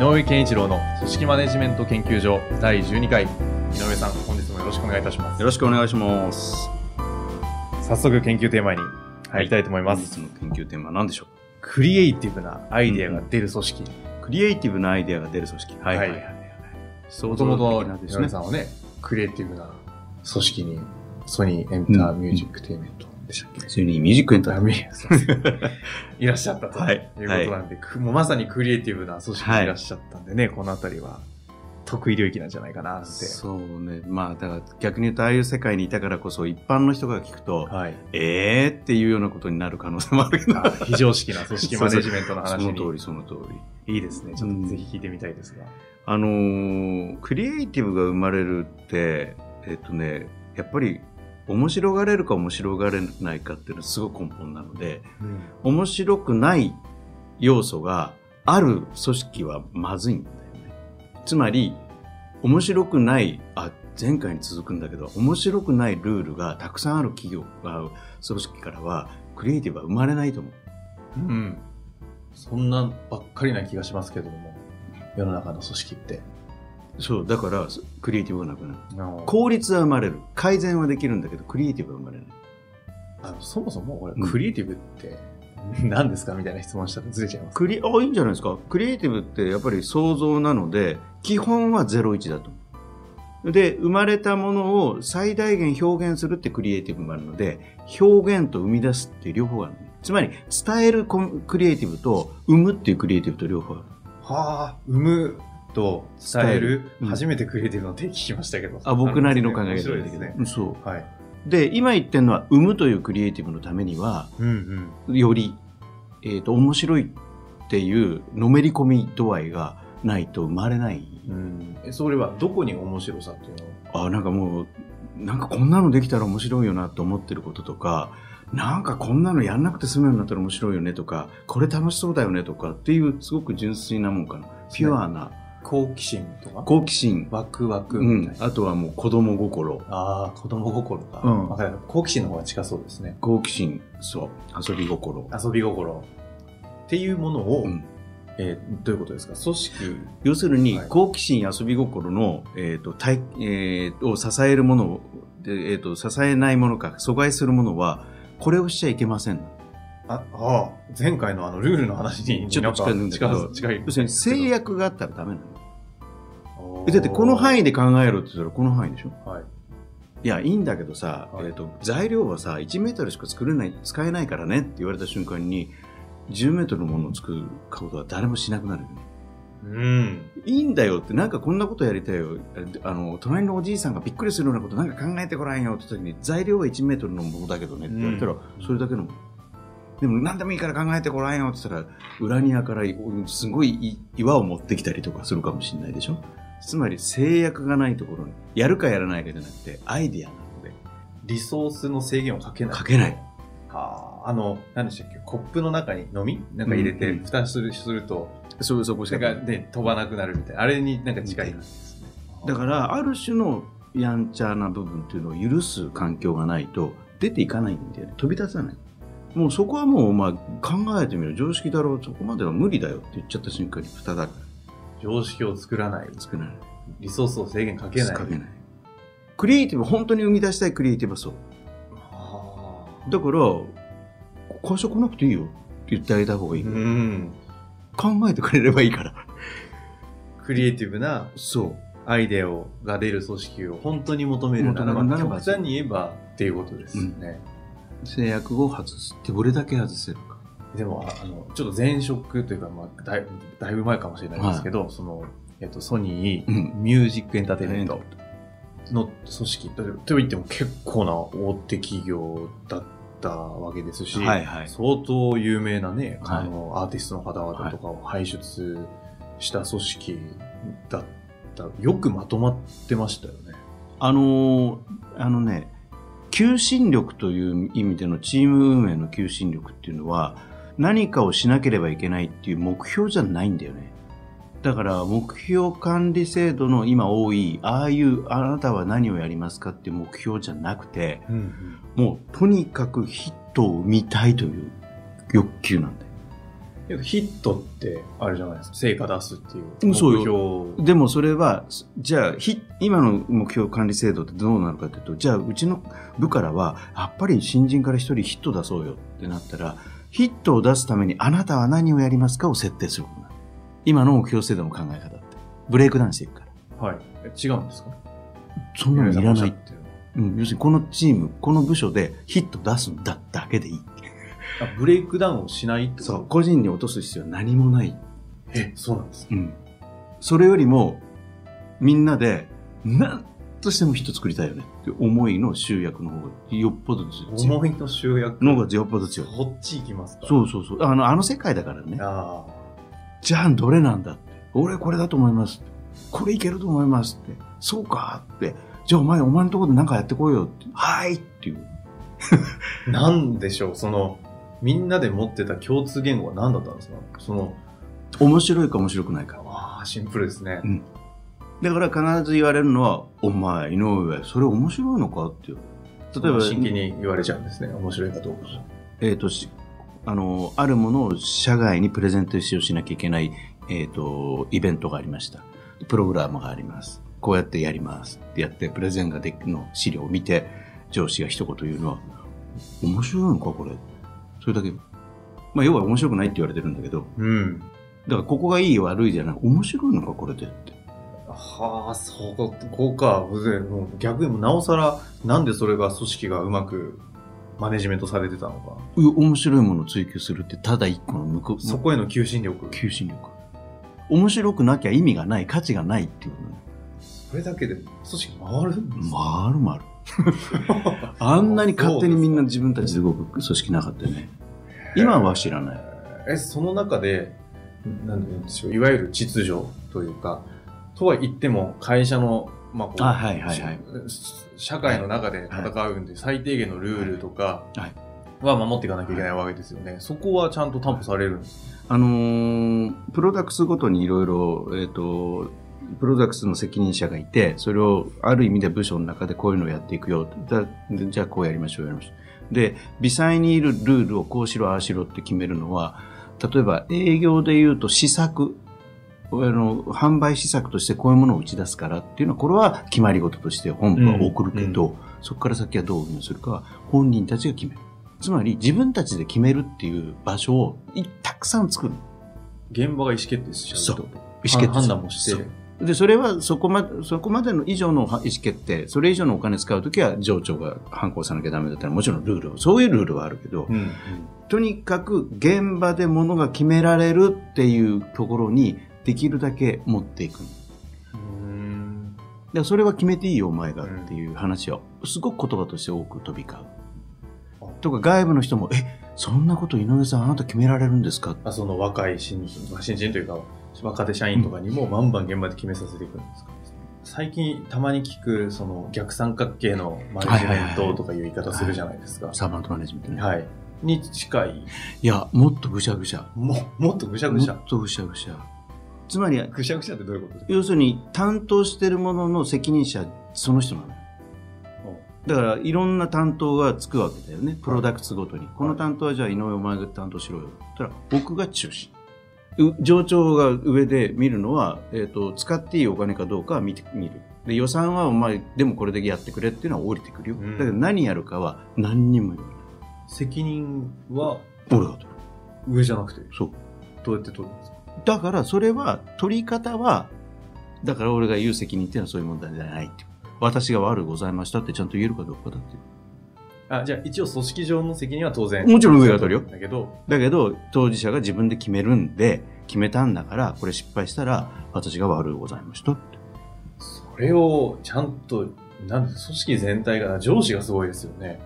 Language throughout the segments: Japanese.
上健一郎の組織マネジメント研究所第12回。井上さん本日もよろしくお願いいたします。よろしくお願いします。早速研究テーマに入りたいと思いま本す、日の研究テーマは何でしょクリエイティブなアイデアが出る組織、うクリエイティブなアイデアが出る組織。はい。はい。はい。想もともと井上さ。んはねクリエイティブな組織にソニーエンターミュージックテイメントでしたっけ、普通にミュージックエンターあみすいらっしゃったとはいいうことなんで、くもうまさにクリエイティブな組織にいらっしゃったんでね、このあたりは得意領域なんじゃないかなって。そうね。まあ、だから逆に言うと、ああいう世界にいたからこそ、一般の人が聞くと、はい。えーっていうようなことになる可能性もあるけど。あ非常識な組織 マネジメントの話に。その通り、その通り。いいですね。ちょっとぜひ聞いてみたいですが。あのークリエイティブが生まれるって、えっとね、やっぱり、面白がれるか面白がれないかっていうのはすごく根本なので、面白くない要素がある組織はまずいんだよね。つまり、面白くない、あ、前回に続くんだけど、面白くないルールがたくさんある企業が、組織からは、クリエイティブは生まれないと思う。うん。そんなばっかりな気がしますけども、世の中の組織って。そう、だから、クリエイティブがなくなる。こ効率は生まれる。改善はできるんだけど、クリエイティブは生まれない。あのそもそも俺、うんクリエイティブって 何ですかみたいな質問したらずれちゃいます。クリ、あ、いいんじゃないですか。クリエイティブってやっぱり想像なので、基本は01だと。で、生まれたものを最大限表現するってクリエイティブもあるので、表現と生み出すって両方ある、ね。つまり、伝えるクリエイティブと、生むっていうクリエイティブと両方ある。はあ、生むと伝える初めてクリエイティブの定義聞きましたけど。あ、僕なりの考えですね。そはい。う。で、今言ってるのは、生むというクリエイティブのためには、うんうん。より、えっ、と、面白いっていうのめり込み度合いがないと生まれない。うん、えそれはどこに面白さっていうの？をあ、なんかもう、なんかこんなのできたら面白いよなと思ってることとか、なんかこんなのやんなくて済むようになったら面白いよねとか、これ楽しそうだよねとかっていうすごく純粋なもんかな。ピュアな好奇心とか？好奇心。ワクワクうんみたい。な。あとはもう子供心。ああ、子供心か。うんわかる好奇心の方が近そうですね。好奇心、そう。遊び心。遊び心。っていうものを、うんえーどういうことですか？組織。要するに、はい好奇心、遊び心の、えっ、と、体、えーを支えるものをで、えっ、と、支えないものか、阻害するものは、これをしちゃいけません。あ、ああ、前回のあのルールの話にちょっと近いんだけど近い。要するに制約があったらダメなの。えだってこの範囲で考えろって言ったらこの範囲でしょはい。いや、いいんだけどさ、はいえっ、と、材料はさ、1メートルしか作れない、使えないからねって言われた瞬間に、10メートルのものを作ることは誰もしなくなるよね。うん。いいんだよって、なんかこんなことやりたいよ。あの、隣のおじいさんがびっくりするようなことなんか考えてごらんよって時に、材料は1メートルのものだけどねって言われたら、うんそれだけの。でも何でもいいから考えてごらんよって言ったら、裏庭からすごい岩を持ってきたりとかするかもしれないでしょ？つまり制約がないところに、やるかやらないかじゃなくて、アイディアなので、リソースの制限をかけない。かけない。ああ、あの、何でしたっけ？コップの中に飲み？なんか入れて、蓋する、すると、そうそこしかなんかね、飛ばなくなるみたいな。あれになんか近いね。だから、ある種のやんちゃな部分っていうのを許す環境がないと、出ていかないんだよね。飛び出さない。もうそこはもう、お前考えてみろ。常識だろう。そこまでは無理だよって言っちゃった瞬間に蓋だか常識を作らない。ら作れない。リソースを制限かけない。かけない。クリエイティブ、本当に生み出したいクリエイティブはそう。あだから、会社来なくていいよって言ってあげた方がいい。考えてくれればいいから。クリエイティブなそう。アイデアをが出る組織を本当に求めるならば、極端に言えばっていうことですね。制約を外すってどれだけ外せるか。でも、ああの、ちょっと前職というか、まあ、だいだいぶ前かもしれないですけど、その、えっと、ソニー、うんミュージックエンターテインメントの組織、とと言っても結構な大手企業だっったわけですし、はいはい相当有名なね、はいあの、アーティストの方々とかを輩出した組織だった。よくまとまってましたよね。あのーあのね、求心力という意味でのチーム運営の求心力っていうのは、何かをしなければいけないっていう目標じゃないんだよね。だから、目標管理制度の今多い、ああいう、あなたは何をやりますかっていう目標じゃなくて、もう、とにかくヒットを生みたいという欲求なんだよ。ヒットってあるじゃないですか。成果出すっていううん目そうよ標。でもそれは、じゃあ、ひ今の目標管理制度ってどうなるかというと、じゃあ、うちの部からは、やっぱり新人から一人ヒット出そうよってなったら、ヒットを出すためにあなたは何をやりますかを設定することになる。今の目標制度の考え方って。ブレイクダウンしていくから。はい。え違うんですか？そんなのいらない。ってるうん、要するにこのチーム、この部署でヒット出すんだだけでいい。あブレイクダウンをしないってそう。個人に落とす必要は何もない。え、そうなんですか？うん。それよりも、みんなで、なんとしてもヒット作りたいよねって思いの集約の方がよっぽど強い。思いの集約？の方がよっぽど強い。こっち行きますか？そうそうそう。あの、あの世界だからね。あじゃあどれなんだって。俺これだと思います。これいけると思いますって。そうかって。じゃあお前、お前のところで何かやってこいよって。はいっていう。あ。なんでしょう、その、みんなで持ってた共通言語は何だったんですか？その、面白いか面白くないか。ああ、シンプルですね。うんだから必ず言われるのは、お前、井上、それ面白いのか？っていう。例えば、真剣に言われちゃうんですね。面白いかどうか。えっ、と、しあの、あるものを社外にプレゼントししなきゃいけない、えっ、と、イベントがありました。プログラムがあります。こうやってやりますってやって、プレゼンができの資料を見て、上司が一言言うのは、面白いのかこれ？それだけ。まあ、要は面白くないって言われてるんだけど、うん。だからここがいい悪いじゃなく、面白いのかこれでって。はあ、そうか、こうか。でもう逆になおさら、なんでそれが組織がうまくマネジメントされてたのか。う面白いものを追求するって、ただ一個の向こう、そこへの求心力。求心力。面白くなきゃ意味がない、価値がないっていうことね。それだけで組織回るんです回る回る。あんなに勝手にみんな自分たちで動く組織なかったよね。今は知らない。え、その中で、なんでしょう、いわゆる秩序というか、とは言っても会社の、まあこうあはいはいはい社会の中で戦うんで、最低限のルールとかは守っていかなきゃいけないわけですよね。そこはちゃんと担保されるんです。あのープロダクツごとにいろいろ、えっ、と、プロダクツの責任者がいて、それをある意味で部署の中でこういうのをやっていくよ。じゃあこうやりましょう、やりましょう。で、微細にいるルールをこうしろ、ああしろって決めるのは、例えば営業で言うと施策、あの、販売施策としてこういうものを打ち出すからっていうのは、これは決まり事として本部は送るけど、そこから先はどう運用するかは本人たちが決める。つまり自分たちで決めるっていう場所をいたくさん作る。現場が意思決定しちゃうと。意思決定判断もして。で、それはそこまで、そこまでの以上の意思決定、それ以上のお金使うときは上長が反抗さなきゃダメだったらもちろんルールを、そういうルールはあるけど、うん。とにかく現場で物が決められるっていうところにできるだけ持っていく。うん。でそれは決めていいよ、お前がっていう話は、すごく言葉として多く飛び交う。とか外部の人も、え、そんなこと井上さんあなた決められるんですか？あその若い新人、まあ新人というか、若手社員とかにもバンバン現場で決めさせていくんですか、最近たまに聞く、その逆三角形のマネジメントとかいう言い方するじゃないですか。サーバントマネジメントね。はい。に近い。いや、もっとぐしゃぐしゃ。も、もっとぐしゃぐしゃも。っとぐしゃぐしゃ。つまり、ぐしゃぐしゃってどういうことですか？要するに担当してるものの責任者、その人なのよ。だから、いろんな担当がつくわけだよね。プロダクツごとに。この担当はじゃあ井上お前が担当しろよ。たら、僕が中心。う上長が上で見るのは、えっ、と、使っていいお金かどうかは見て、見る。で、予算はお前、でもこれだけやってくれっていうのは降りてくるよ。うんだけど何やるかは何にも言わない。責任は俺が取る。上じゃなくて、そう。どうやって取るんですか？だから、それは、取り方は、だから俺が言う責任っていうのはそういう問題じゃないって。私が悪うございましたってちゃんと言えるかどうかだっていう。あ、じゃあ一応組織上の責任は当然。もちろん上が取るよだけど、だけど、当事者が自分で決めるんで、決めたんだから、これ失敗したら、私が悪うございました。それをちゃんと、なんで組織全体が、上司がすごいですよね。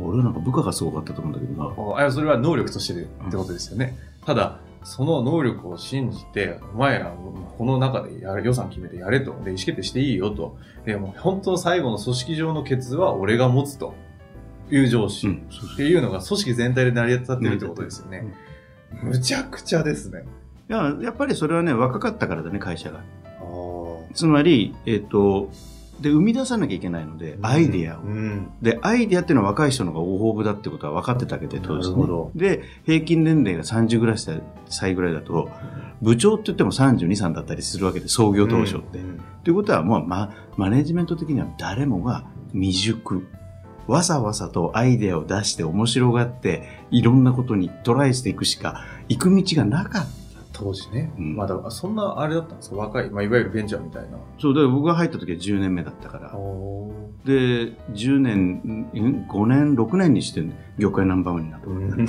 俺なんか部下がすごかったと思うんだけどな。あそれは能力としてでってことですよね。ただ、その能力を信じて、お前ら、この中でやれ予算決めてやれと。で、意思決定していいよと。でも、本当最後の組織上のケツは俺が持つという上司っていうのが組織全体で成り立ってるってことですよね。むちゃくちゃですね。いや、やっぱりそれはね、若かったからだね、会社が。あつまり、えっ、と、で、生み出さなきゃいけないので、アイデアを。うん。で、アイデアっていうのは若い人の方が大豊富だってことは分かってたわけで、当時、ね。で、平均年齢が30ぐらい歳ぐらいだと、部長って言っても32、3だったりするわけで、創業当初って。うんということは、もう、ま、マネジメント的には誰もが未熟。わさわさとアイデアを出して面白がって、いろんなことにトライしていくしか、行く道がなかった。当時ね。うんまだ、そんなあれだったんですか？若い、まあ、いわゆるベンチャーみたいな。そう、だから僕が入った時は10年目だったから。おで、10年、ん5年、6年にして業界ナンバーワンになったわけだから。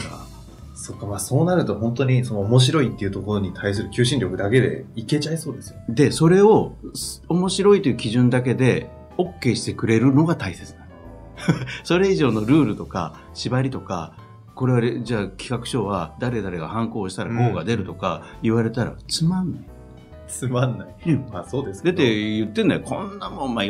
そっか、まあそうなると本当にその面白いっていうところに対する求心力だけでいけちゃいそうですよね。で、それをす面白いという基準だけで OK してくれるのが大切。それ以上のルールとか縛りとか、これはれじゃあ企画書は誰々が反抗したら GO が出るとか言われたらつまんない。つまんない。うんまあそうですだっ。て言ってんだよ。こんなもん、まあ、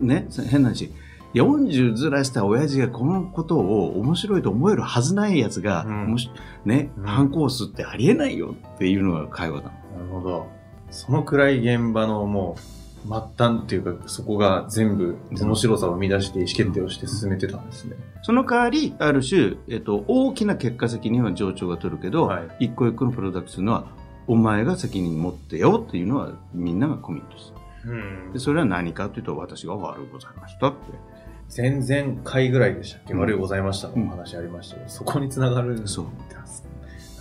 ね、変な話。40ずらした親父がこのことを面白いと思えるはずないやつが、うんもしね、うん反抗すってありえないよっていうのが会話だ。なるほど。そのくらい現場のもう、末端っていうか、そこが全部面白さを生み出して意思決定をして進めてたんですね。その代わり、ある種、えっと、大きな結果責任は上長が取るけど、はい一個一個のプロダクツのは、お前が責任持ってよっていうのはみんながコミットする。うんで、それは何かというと、私が悪いございましたって。前々回ぐらいでしたっけ、うん悪いございましたのお話ありましたけど、そこにつながるんですそう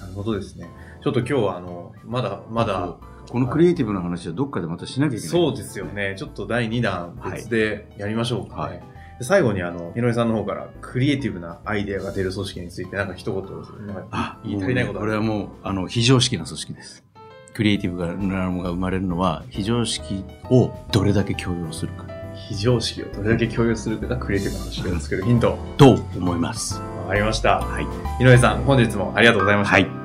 なるほどですね。ちょっと今日はあの、まだ、まだ、このクリエイティブな話はどっかでまたしなきゃいけない。そうですよね。ちょっと第2弾別でやりましょうかね。はいで最後にあの、井上さんの方からクリエイティブなアイデアが出る組織についてなんか一言なんかあ、言い足りないことこれはもう、あの、非常識な組織です。クリエイティブがなものが生まれるのは、非常識をどれだけ強要するか、非常識をどれだけ共有するかがクリエイティブな組織を作るヒント。と思います。わかりました。はい。井上さん、本日もありがとうございました。はい。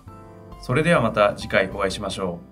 それではまた次回お会いしましょう。